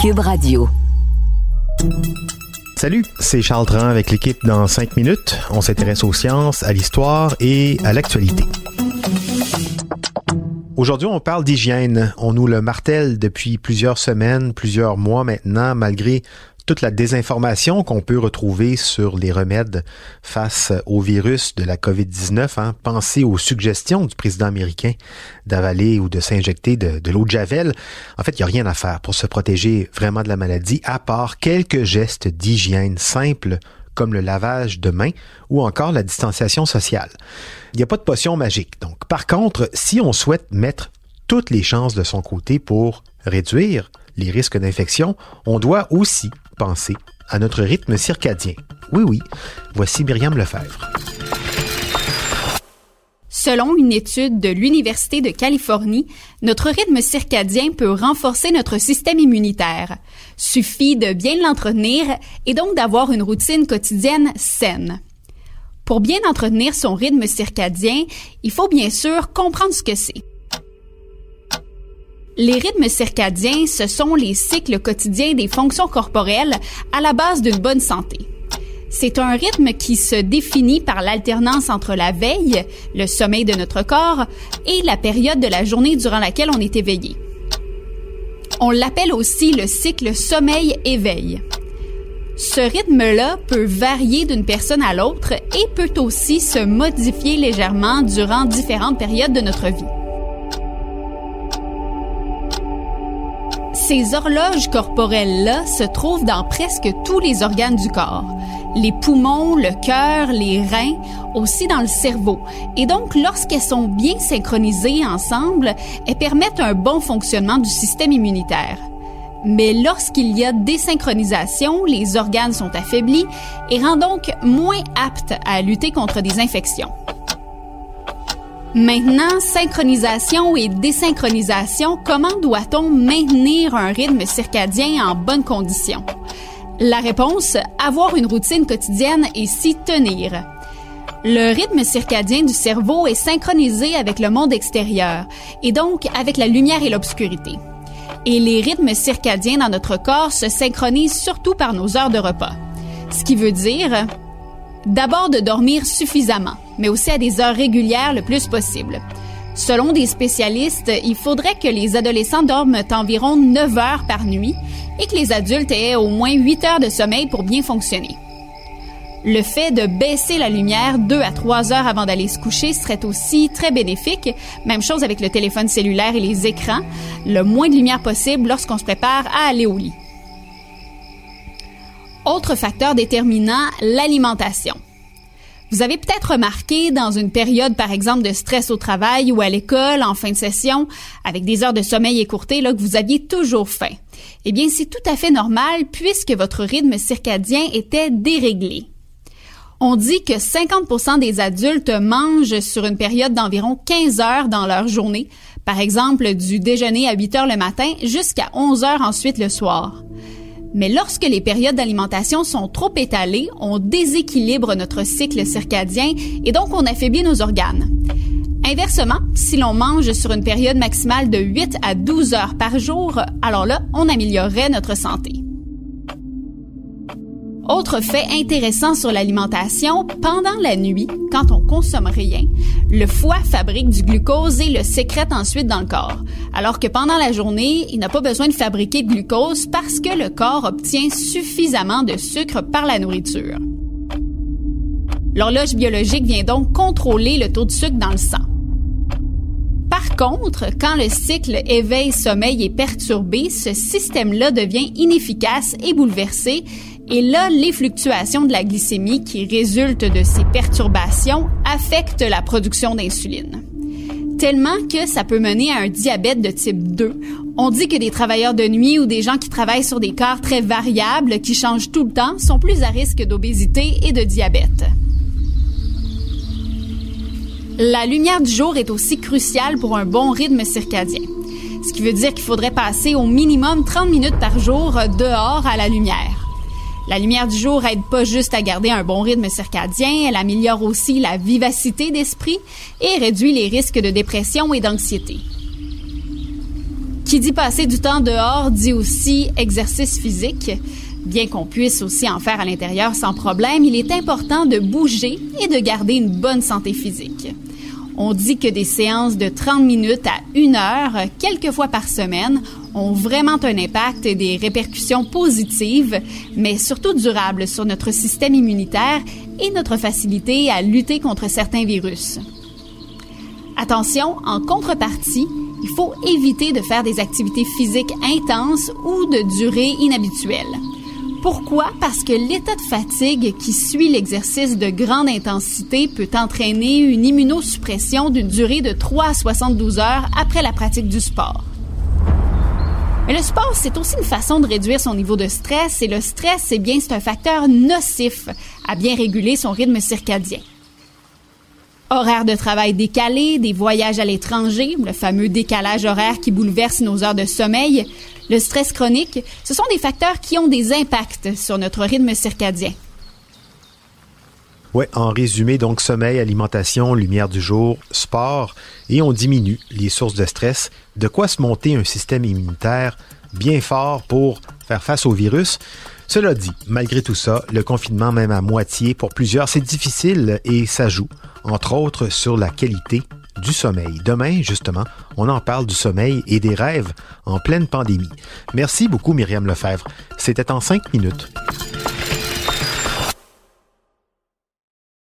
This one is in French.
Cube Radio. Salut, c'est Charles Tran avec l'équipe dans 5 minutes. On s'intéresse aux sciences, à l'histoire et à l'actualité. Aujourd'hui, on parle d'hygiène. On nous le martèle depuis plusieurs semaines, plusieurs mois maintenant, malgré toute la désinformation qu'on peut retrouver sur les remèdes face au virus de la COVID-19. Hein. Pensez aux suggestions du président américain d'avaler ou de s'injecter de, de l'eau de Javel. En fait, il n'y a rien à faire pour se protéger vraiment de la maladie, à part quelques gestes d'hygiène simples comme le lavage de mains ou encore la distanciation sociale. Il n'y a pas de potion magique. Donc, par contre, si on souhaite mettre toutes les chances de son côté pour réduire les risques d'infection, on doit aussi penser à notre rythme circadien. Oui, oui, voici Myriam Lefebvre. Selon une étude de l'Université de Californie, notre rythme circadien peut renforcer notre système immunitaire. Suffit de bien l'entretenir et donc d'avoir une routine quotidienne saine. Pour bien entretenir son rythme circadien, il faut bien sûr comprendre ce que c'est. Les rythmes circadiens, ce sont les cycles quotidiens des fonctions corporelles à la base d'une bonne santé. C'est un rythme qui se définit par l'alternance entre la veille, le sommeil de notre corps, et la période de la journée durant laquelle on est éveillé. On l'appelle aussi le cycle sommeil-éveil. Ce rythme-là peut varier d'une personne à l'autre et peut aussi se modifier légèrement durant différentes périodes de notre vie. Ces horloges corporelles-là se trouvent dans presque tous les organes du corps. Les poumons, le cœur, les reins, aussi dans le cerveau. Et donc, lorsqu'elles sont bien synchronisées ensemble, elles permettent un bon fonctionnement du système immunitaire. Mais lorsqu'il y a désynchronisation, les organes sont affaiblis et rendent donc moins aptes à lutter contre des infections. Maintenant, synchronisation et désynchronisation, comment doit-on maintenir un rythme circadien en bonne condition? La réponse, avoir une routine quotidienne et s'y tenir. Le rythme circadien du cerveau est synchronisé avec le monde extérieur et donc avec la lumière et l'obscurité. Et les rythmes circadiens dans notre corps se synchronisent surtout par nos heures de repas. Ce qui veut dire D'abord de dormir suffisamment, mais aussi à des heures régulières le plus possible. Selon des spécialistes, il faudrait que les adolescents dorment environ 9 heures par nuit et que les adultes aient au moins 8 heures de sommeil pour bien fonctionner. Le fait de baisser la lumière 2 à 3 heures avant d'aller se coucher serait aussi très bénéfique. Même chose avec le téléphone cellulaire et les écrans. Le moins de lumière possible lorsqu'on se prépare à aller au lit. Autre facteur déterminant, l'alimentation. Vous avez peut-être remarqué dans une période, par exemple, de stress au travail ou à l'école, en fin de session, avec des heures de sommeil écourtées, là, que vous aviez toujours faim. Eh bien, c'est tout à fait normal puisque votre rythme circadien était déréglé. On dit que 50% des adultes mangent sur une période d'environ 15 heures dans leur journée, par exemple du déjeuner à 8 heures le matin jusqu'à 11 heures ensuite le soir. Mais lorsque les périodes d'alimentation sont trop étalées, on déséquilibre notre cycle circadien et donc on affaiblit nos organes. Inversement, si l'on mange sur une période maximale de 8 à 12 heures par jour, alors là, on améliorerait notre santé. Autre fait intéressant sur l'alimentation, pendant la nuit, quand on consomme rien, le foie fabrique du glucose et le sécrète ensuite dans le corps. Alors que pendant la journée, il n'a pas besoin de fabriquer de glucose parce que le corps obtient suffisamment de sucre par la nourriture. L'horloge biologique vient donc contrôler le taux de sucre dans le sang. Par contre, quand le cycle éveil-sommeil est perturbé, ce système-là devient inefficace et bouleversé et là, les fluctuations de la glycémie qui résultent de ces perturbations affectent la production d'insuline. tellement que ça peut mener à un diabète de type 2. On dit que des travailleurs de nuit ou des gens qui travaillent sur des corps très variables, qui changent tout le temps, sont plus à risque d'obésité et de diabète. La lumière du jour est aussi cruciale pour un bon rythme circadien. Ce qui veut dire qu'il faudrait passer au minimum 30 minutes par jour dehors à la lumière. La lumière du jour aide pas juste à garder un bon rythme circadien, elle améliore aussi la vivacité d'esprit et réduit les risques de dépression et d'anxiété. Qui dit passer du temps dehors dit aussi exercice physique. Bien qu'on puisse aussi en faire à l'intérieur sans problème, il est important de bouger et de garder une bonne santé physique. On dit que des séances de 30 minutes à une heure, quelques fois par semaine, ont vraiment un impact et des répercussions positives, mais surtout durables sur notre système immunitaire et notre facilité à lutter contre certains virus. Attention, en contrepartie, il faut éviter de faire des activités physiques intenses ou de durée inhabituelle. Pourquoi? Parce que l'état de fatigue qui suit l'exercice de grande intensité peut entraîner une immunosuppression d'une durée de 3 à 72 heures après la pratique du sport. Mais le sport, c'est aussi une façon de réduire son niveau de stress et le stress, c'est bien, c'est un facteur nocif à bien réguler son rythme circadien. Horaires de travail décalés, des voyages à l'étranger, le fameux décalage horaire qui bouleverse nos heures de sommeil, le stress chronique, ce sont des facteurs qui ont des impacts sur notre rythme circadien. Oui, en résumé, donc sommeil, alimentation, lumière du jour, sport, et on diminue les sources de stress. De quoi se monter un système immunitaire bien fort pour faire face au virus? Cela dit, malgré tout ça, le confinement, même à moitié, pour plusieurs, c'est difficile et ça joue, entre autres, sur la qualité du sommeil. Demain, justement, on en parle du sommeil et des rêves en pleine pandémie. Merci beaucoup, Myriam Lefebvre. C'était en cinq minutes.